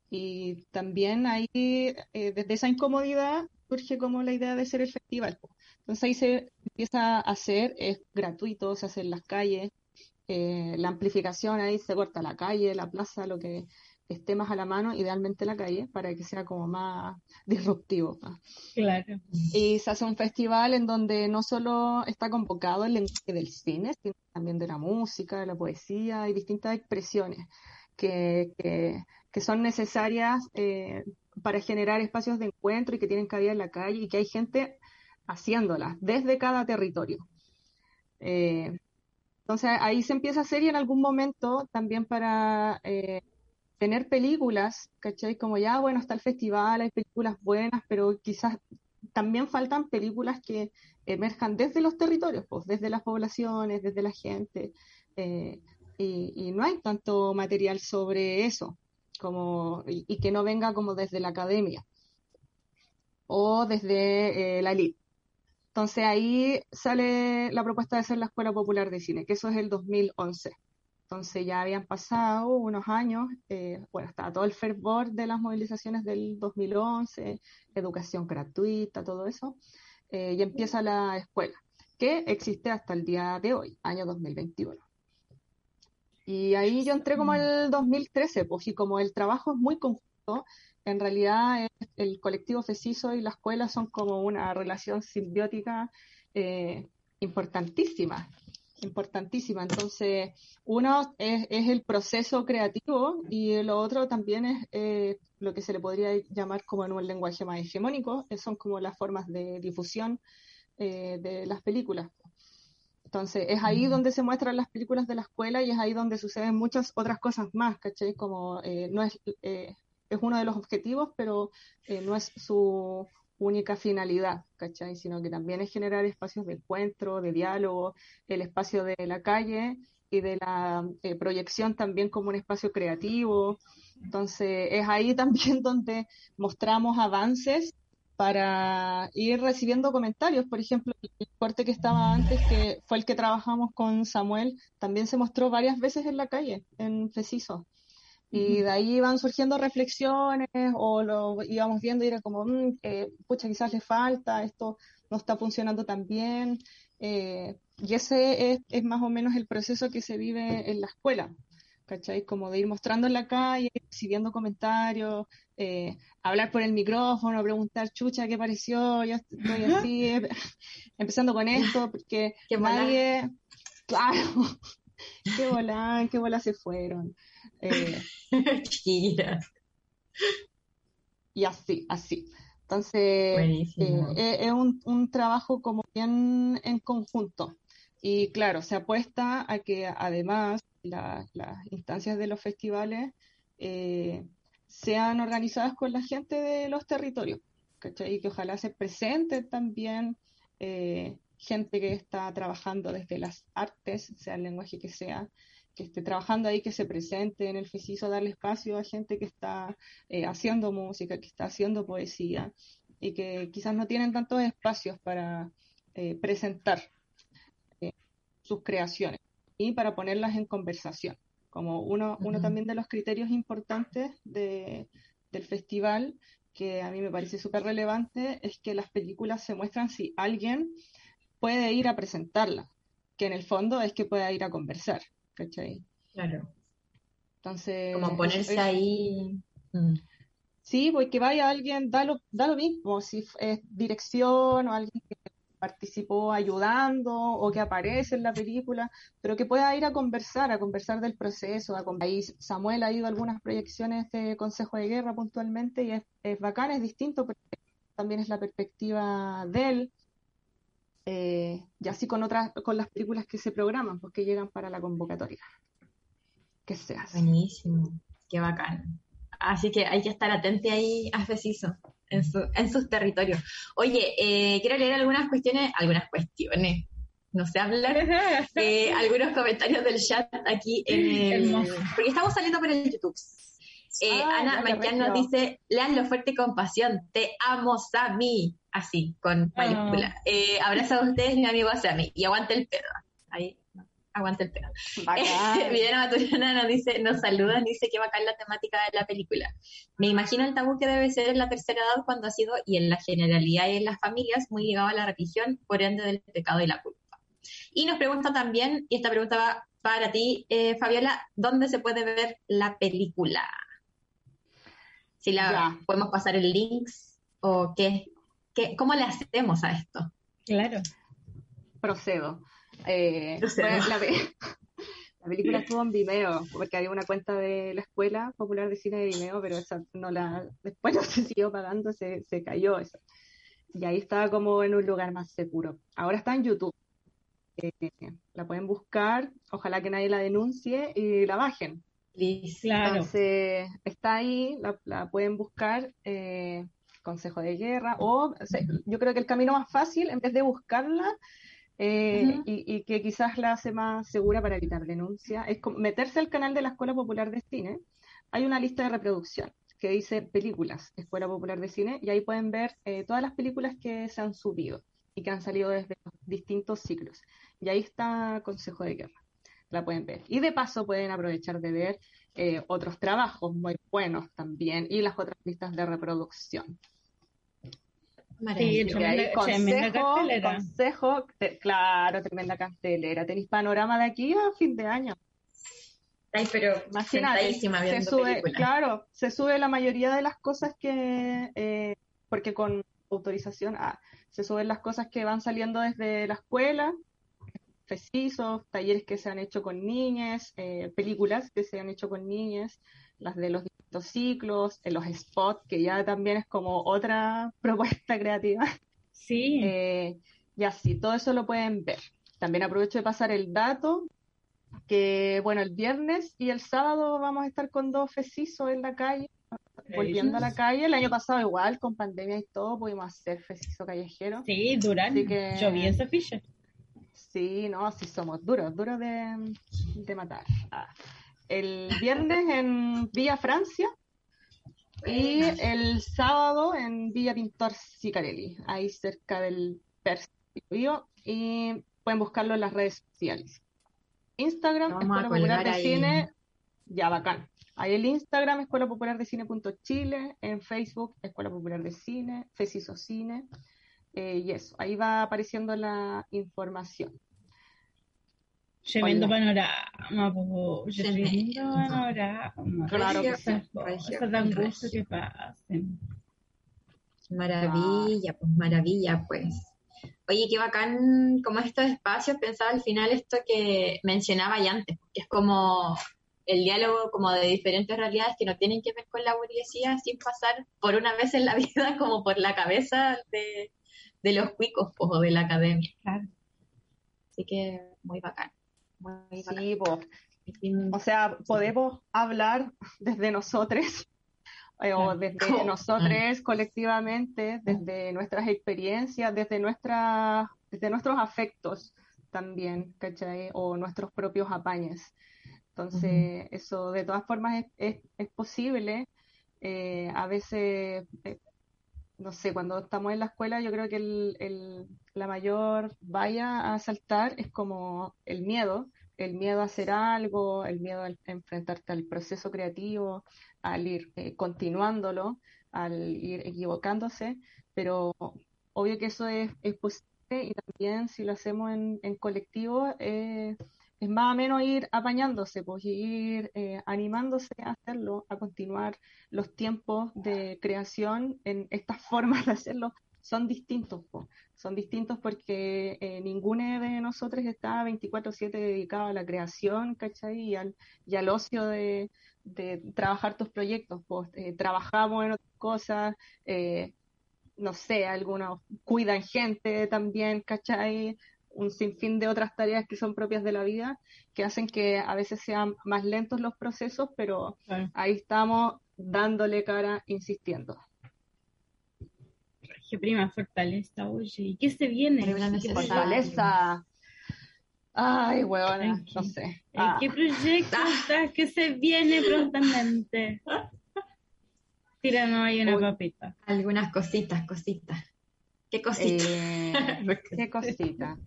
Y también ahí, eh, desde esa incomodidad, surge como la idea de ser el festival. Entonces ahí se empieza a hacer, es gratuito, se hace en las calles, eh, la amplificación ahí se corta la calle, la plaza, lo que esté más a la mano, idealmente la calle, para que sea como más disruptivo. Claro. Y se hace un festival en donde no solo está convocado el lenguaje del cine, sino también de la música, de la poesía y distintas expresiones que, que, son necesarias eh, para generar espacios de encuentro y que tienen cabida en la calle y que hay gente haciéndolas desde cada territorio. Eh, entonces ahí se empieza a hacer y en algún momento también para eh, tener películas, ¿cachai? Como ya, bueno, está el festival, hay películas buenas, pero quizás también faltan películas que emerjan desde los territorios, pues, desde las poblaciones, desde la gente y, no hay tanto material sobre eso como, y, que no venga como desde la academia o desde eh, la elite. Entonces ahí sale la propuesta de ser la Escuela Popular de Cine, que eso es el 2011. Entonces ya habían pasado unos años, eh, bueno, estaba todo el fervor de las movilizaciones del 2011, educación gratuita, todo eso, eh, y empieza la escuela, que existe hasta el día de hoy, año 2021. Y ahí yo entré como en el 2013, pues, y como el trabajo es muy conjunto, en realidad el colectivo FECISO y la escuela son como una relación simbiótica eh, importantísima, importantísima. Entonces, uno es, el proceso creativo y lo otro también es eh, lo que se le podría llamar como en un lenguaje más hegemónico, son como las formas de difusión eh, de las películas. Entonces, es ahí donde se muestran las películas de la escuela y es ahí donde suceden muchas otras cosas más, ¿cachai? Como eh, no es, eh, es uno de los objetivos, pero eh, no es su única finalidad, ¿cachai? Sino que también es generar espacios de encuentro, de diálogo, el espacio de la calle y de la proyección también como un espacio creativo. Entonces, es ahí también donde mostramos avances para ir recibiendo comentarios. Por ejemplo, el corte que estaba antes, que fue el que trabajamos con Samuel, también se mostró varias veces en la calle, en Feciso. Y de ahí iban surgiendo reflexiones o lo íbamos viendo y era como, mm, eh, pucha, quizás le falta, esto no está funcionando tan bien. Eh, y ese es, es, más o menos el proceso que se vive en la escuela. ¿Cachai? Como de ir mostrando en la calle, recibiendo comentarios, eh, hablar por el micrófono, preguntar, chucha, ¿qué pareció? Yo estoy así, eh, empezando con esto, porque nadie, claro, qué bola, qué bola se fueron. Eh, y así, así. Entonces, es un, un trabajo como bien en conjunto. Y claro, se apuesta a que además las instancias de los festivales eh, sean organizadas con la gente de los territorios, Y que ojalá se presente también eh, gente que está trabajando desde las artes, sea el lenguaje que sea, que esté trabajando ahí, que se presente en el FECISO, darle espacio a gente que está eh, haciendo música, que está haciendo poesía, y que quizás no tienen tantos espacios para presentar sus creaciones y para ponerlas en conversación. Como uno, uno también de los criterios importantes de, del festival, que a mí me parece súper relevante, es que las películas se muestran si alguien puede ir a presentarla, que en el fondo es que pueda ir a conversar, ¿cachai? Claro. Entonces... Como ponerse ahí... Mm. Sí, porque pues vaya alguien, da lo, da lo mismo, si es dirección o alguien que participó ayudando o que aparece en la película, pero que pueda ir a conversar, a conversar del proceso. A, ahí Samuel ha ido a algunas proyecciones de Consejo de Guerra puntualmente y es, es bacán, es distinto, pero también es la perspectiva de él. Eh, y así con otras, con las películas que se programan, porque llegan para la convocatoria. Que se. Buenísimo, qué bacán. Así que hay que estar atento ahí a Feciso en, en sus territorios. Oye, eh, quiero leer algunas cuestiones, algunas cuestiones, no sé hablar, eh, algunos comentarios del chat aquí en el, porque estamos saliendo por el YouTube. Eh, ah, Ana Mañán nos dice, leanlo fuerte con pasión, te amo Sammy, así, con mayúscula. Ah. Eh, abrazo a ustedes, mi amigo Sammy, y aguante el pedo. Ahí, aguante el pelo. Videna Maturana nos dice, nos saluda, dice que bacán la temática de la película. Me imagino el tabú que debe ser en la tercera edad cuando ha sido, y en la generalidad y en las familias, muy ligado a la religión, por ende del pecado y la culpa. Y nos pregunta también, y esta pregunta va para ti, eh, Fabiola, ¿dónde se puede ver la película? Si la podemos pasar el links o qué, qué, ¿cómo le hacemos a esto? Claro. Procedo. Eh, la, película estuvo en Vimeo, porque había una cuenta de la Escuela Popular de Cine de Vimeo, pero esa no la, después no se siguió pagando, se, se cayó eso. Y ahí estaba como en un lugar más seguro. Ahora está en YouTube. Eh, la pueden buscar, ojalá que nadie la denuncie y la bajen. Claro. Entonces, está ahí, la, pueden buscar, eh, Consejo de Guerra, o, yo creo que el camino más fácil, en vez de buscarla, eh, y, que quizás la hace más segura para evitar denuncia, es meterse al canal de la Escuela Popular de Cine. Hay una lista de reproducción que dice películas, Escuela Popular de Cine, y ahí pueden ver eh, todas las películas que se han subido y que han salido desde distintos ciclos. Y ahí está Consejo de Guerra, la pueden ver. Y de paso pueden aprovechar de ver eh, otros trabajos muy buenos también y las otras listas de reproducción. Sí, tremenda, consejo, cartelera. Consejo, claro, tremenda cartelera. Tenéis panorama de aquí a fin de año. Ay, pero se sube, claro, se sube la mayoría de las cosas que, eh, porque con autorización, ah, se suben las cosas que van saliendo desde la escuela, precisos, talleres que se han hecho con niñas, eh, películas que se han hecho con niñas, las de los distintos ciclos, en los spots, que ya también es como otra propuesta creativa. Sí. Eh, y así, todo eso lo pueden ver. También aprovecho de pasar el dato, que bueno, el viernes y el sábado vamos a estar con dos fecisos en la calle, volviendo a la calle. El año pasado igual, con pandemia y todo, pudimos hacer feciso callejero. Sí, Durán, que... yo vi esa ficha. Sí, no, sí somos duros, duros de, de matar. Ah el viernes en Villa Francia y el sábado en Villa Pintor Sicarelli, ahí cerca del Persio, y pueden buscarlo en las redes sociales. Instagram, Escuela Popular de Cine, ya bacán. Ahí el Instagram, Escuela Popular de Cine.chile, en Facebook, Escuela Popular de Cine, Feciso Cine, eh, y eso, ahí va apareciendo la información. Tremendo panorama, tremendo panorama. Claro que sí. Cosas dan gusto que pasen. Maravilla, pues maravilla, pues. Oye, qué bacán como estos espacios, pensaba al final esto que mencionaba ya antes, que es como el diálogo como de diferentes realidades que no tienen que ver con la burguesía sin pasar por una vez en la vida como por la cabeza de, de los cuicos pues, o de la academia. Claro. Así que muy bacán. Sí, o sea, podemos hablar desde nosotros eh, o desde nosotros colectivamente, desde nuestras experiencias, desde, nuestra, desde nuestros afectos también, ¿cachai? O nuestros propios apañes. Entonces, eso de todas formas es, es, posible. Eh, a veces eh, no sé, cuando estamos en la escuela, yo creo que el, la mayor vaya a saltar es como el miedo, el miedo a hacer algo, el miedo a enfrentarte al proceso creativo, al ir eh, continuándolo, al ir equivocándose, pero obvio que eso es, posible y también si lo hacemos en, en colectivo, eh, es más o menos ir apañándose, pues ir eh, animándose a hacerlo, a continuar. Los tiempos de creación en estas formas de hacerlo son distintos, pues. son distintos porque eh, ninguno de nosotros está 24/7 dedicado a la creación, ¿cachai? Y al, ocio de, trabajar tus proyectos, pues eh, trabajamos en otras cosas, no sé, algunos cuidan gente también, ¿cachai? Un sinfín de otras tareas que son propias de la vida, que hacen que a veces sean más lentos los procesos, pero ahí estamos dándole cara, insistiendo. Qué prima fortaleza, oye, ¿y qué se viene? Fortaleza. Ay, huevona, no sé. Ah. ¿Qué proyecto está que se viene prontamente? Tíranos ahí una papita. Algunas cositas, cositas. Qué cosita. Eh, qué cosita.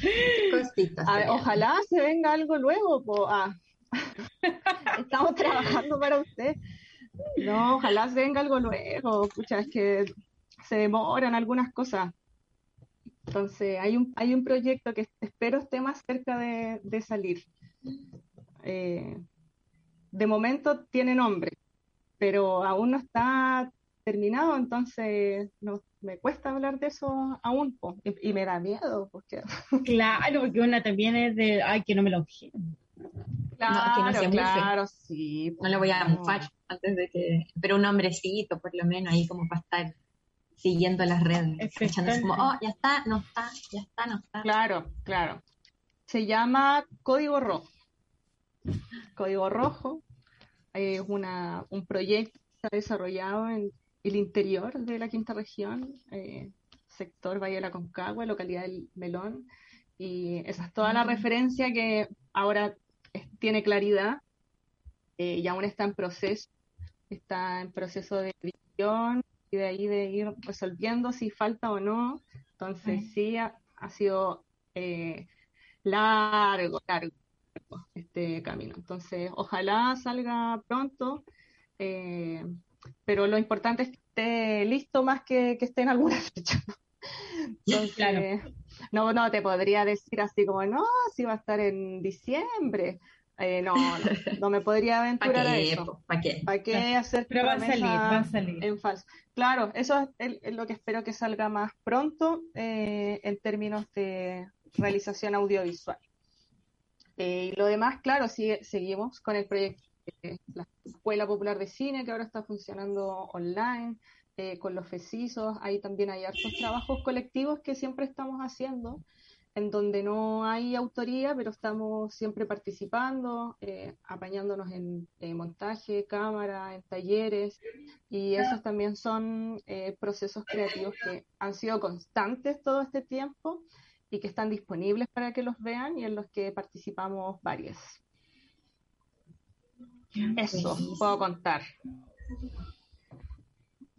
qué cosita. ojalá se venga algo luego. Ah. Estamos trabajando para usted. No, ojalá se venga algo luego. Pucha, es que se demoran algunas cosas. Entonces, hay un, hay un proyecto que espero esté más cerca de, salir. Eh, de momento tiene nombre, pero aún no está terminado, entonces no, me cuesta hablar de eso aún, y, me da miedo, porque... Claro, porque una también es de, ay, que no me lo Claro, no, claro, sí. No le voy a mufar antes de que... Pero un hombrecito, por lo menos, ahí como para estar siguiendo las redes, escuchando como, oh, ya está, no está, ya está, no está. Claro, claro. Se llama Código Rojo. Código Rojo es una, un proyecto que se ha desarrollado en el interior de la quinta región, eh, sector Valle de la Concagua, localidad del Melón, y esa es toda la referencia que ahora tiene claridad eh, y aún está en proceso, está en proceso de edición y de ahí de ir resolviendo si falta o no. Entonces sí, ha, sido eh, largo, largo este camino. Entonces ojalá salga pronto. Eh, pero lo importante es que esté listo más que, que esté en alguna fecha. no, no te podría decir así como, no, si va a estar en diciembre. Eh, no, no, me podría aventurar a eso. ¿Para qué? ¿Para qué hacer Pero va a salir, va a salir. En falso. Claro, eso es, lo que espero que salga más pronto eh, en términos de realización audiovisual. Eh, y lo demás, claro, sigue, seguimos con el proyecto la Escuela Popular de Cine, que ahora está funcionando online, eh, con los FECISOS, ahí también hay hartos trabajos colectivos que siempre estamos haciendo, en donde no hay autoría, pero estamos siempre participando, eh, apañándonos en montaje, cámara, en talleres, y esos también son eh, procesos creativos que han sido constantes todo este tiempo y que están disponibles para que los vean y en los que participamos varias. Eso puedo contar.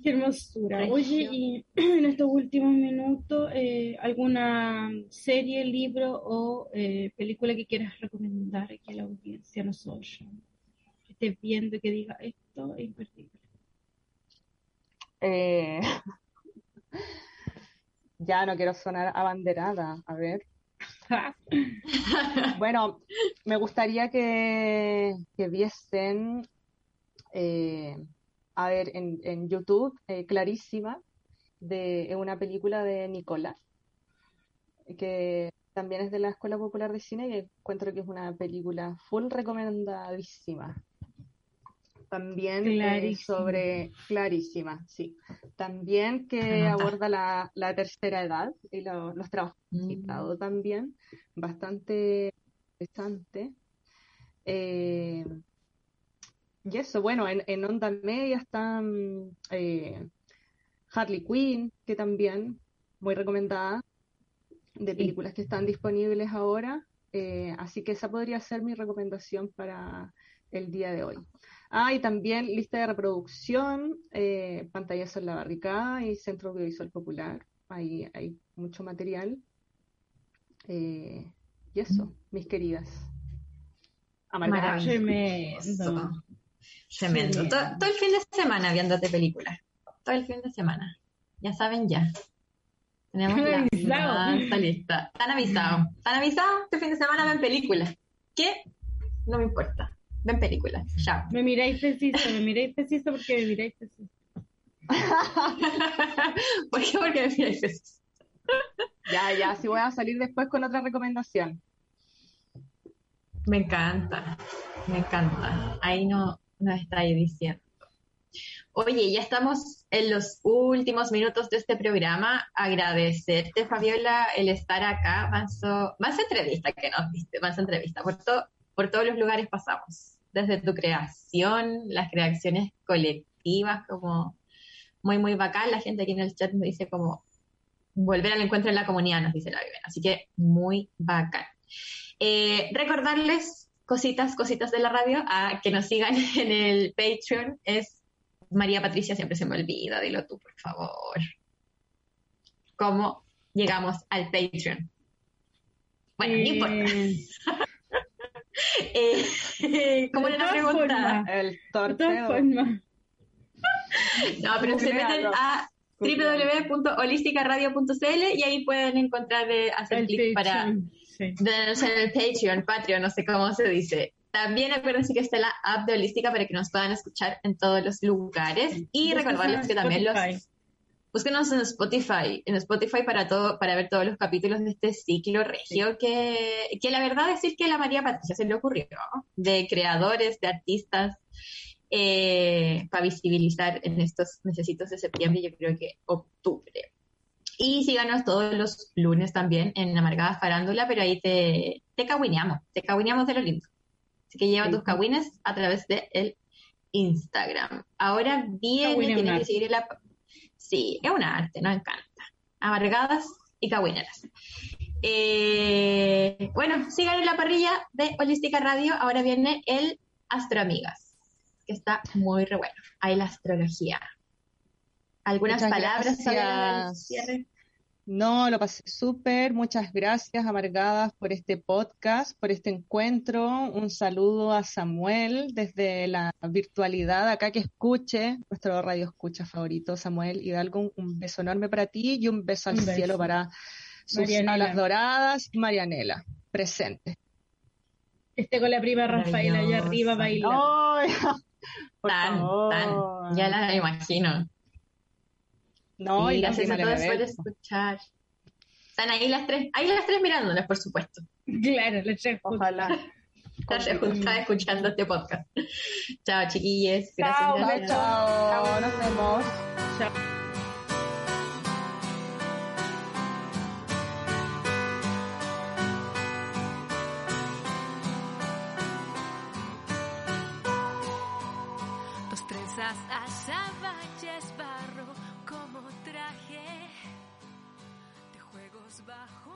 Qué hermosura. Oye, y en estos últimos minutos, eh, ¿alguna serie, libro o eh, película que quieras recomendar aquí a la audiencia, a nosotros? Que estés viendo y que diga esto es imperdible. Eh, ya no quiero sonar abanderada. A ver. bueno, me gustaría que, viesen, eh, a ver, en, YouTube, eh, Clarísima, de una película de Nicola, que también es de la Escuela Popular de Cine y encuentro que es una película full recomendadísima. También eh, sobre clarísima, sí. También que aborda la, tercera edad y los trabajos mm. también, bastante interesante. Eh, y eso, bueno, en, en onda media están eh, Harley Quinn, que también muy recomendada, de películas que están disponibles ahora. así que esa podría ser mi recomendación para el día de hoy. Ah, y también lista de reproducción, eh, pantallazo en la barricada y Centro Audiovisual Popular. Ahí hay mucho material. Eh, y eso, mis queridas. Amargadas. Tremendo. Tremendo. Todo, todo el fin de semana viéndote películas. Todo el fin de semana. Ya saben ya. Tenemos la lista. Están avisados. Están avisados. Este fin de semana ven películas. ¿Qué? No me importa. Ven películas. Chao. Me miráis preciso, me miráis preciso porque me miráis preciso. ¿Por qué? Porque me miráis preciso. Ya, ya, sí voy a salir después con otra recomendación. Me encanta. Me encanta. Ahí no nos está ahí diciendo. Oye, ya estamos en los últimos minutos de este programa. Agradecerte, Fabiola, el estar acá. Manso, más entrevista que nos diste, más entrevista. Por, to- por todos los lugares pasamos. Desde tu creación, las creaciones colectivas, como muy, muy bacán. La gente aquí en el chat me dice como volver al encuentro en la comunidad, nos dice la Viviana. Así que muy bacán. Eh, recordarles cositas, cositas de la radio, a que nos sigan en el Patreon. Es María Patricia, siempre se me olvida, dilo tú, por favor. ¿Cómo llegamos al Patreon? Bueno, no importa. Eh, ¿Cómo de era la pregunta? El de torneo. No, pero se meten a www.holisticaradio.cl y ahí pueden encontrar, eh, hacer clic para sí. en el Patreon, Patreon, no sé cómo se dice. También acuérdense que está la app de Holística para que nos puedan escuchar en todos los lugares. Y recordarles que también los... Búsquenos en Spotify, en Spotify para todo, para ver todos los capítulos de este ciclo regio que, que la verdad decir que la María Patricia se le ocurrió, de creadores, de artistas, eh, para visibilizar en estos necesitos de septiembre, yo creo que octubre. Y síganos todos los lunes también en Amargada Farándula, pero ahí te, te caguineamos, te caguineamos de lo lindo. Así que lleva Sí. tus cagüines a través de el Instagram. Ahora viene, tienen que seguir la... Sí, es un arte, nos encanta. Amargadas y cagüineras. Eh, bueno, sigan en la parrilla de Holística Radio. Ahora viene el Astroamigas, que está muy re bueno. Hay la astrología. ¿Algunas Muchas palabras para el cierre? No, lo pasé súper. Muchas gracias, Amargadas, por este podcast, por este encuentro. Un saludo a Samuel desde la virtualidad acá que escuche, nuestro radio escucha favorito, Samuel Hidalgo. Un, un beso enorme para ti y un beso al Un beso. cielo para sus alas doradas y Marianela, presente. Esté con la prima Rafaela allá arriba bailando. Tan, favor. tan. Ya la imagino. No, y la gracias a prima todos por Bebé. escuchar. Están ahí las tres, ahí las tres mirándonos, por supuesto. Claro, le tres Ojalá. Están juntas escuchando este podcast. Chao, chiquilles. Gracias, Chao, gracias. chao. Nos vemos. Dos bajo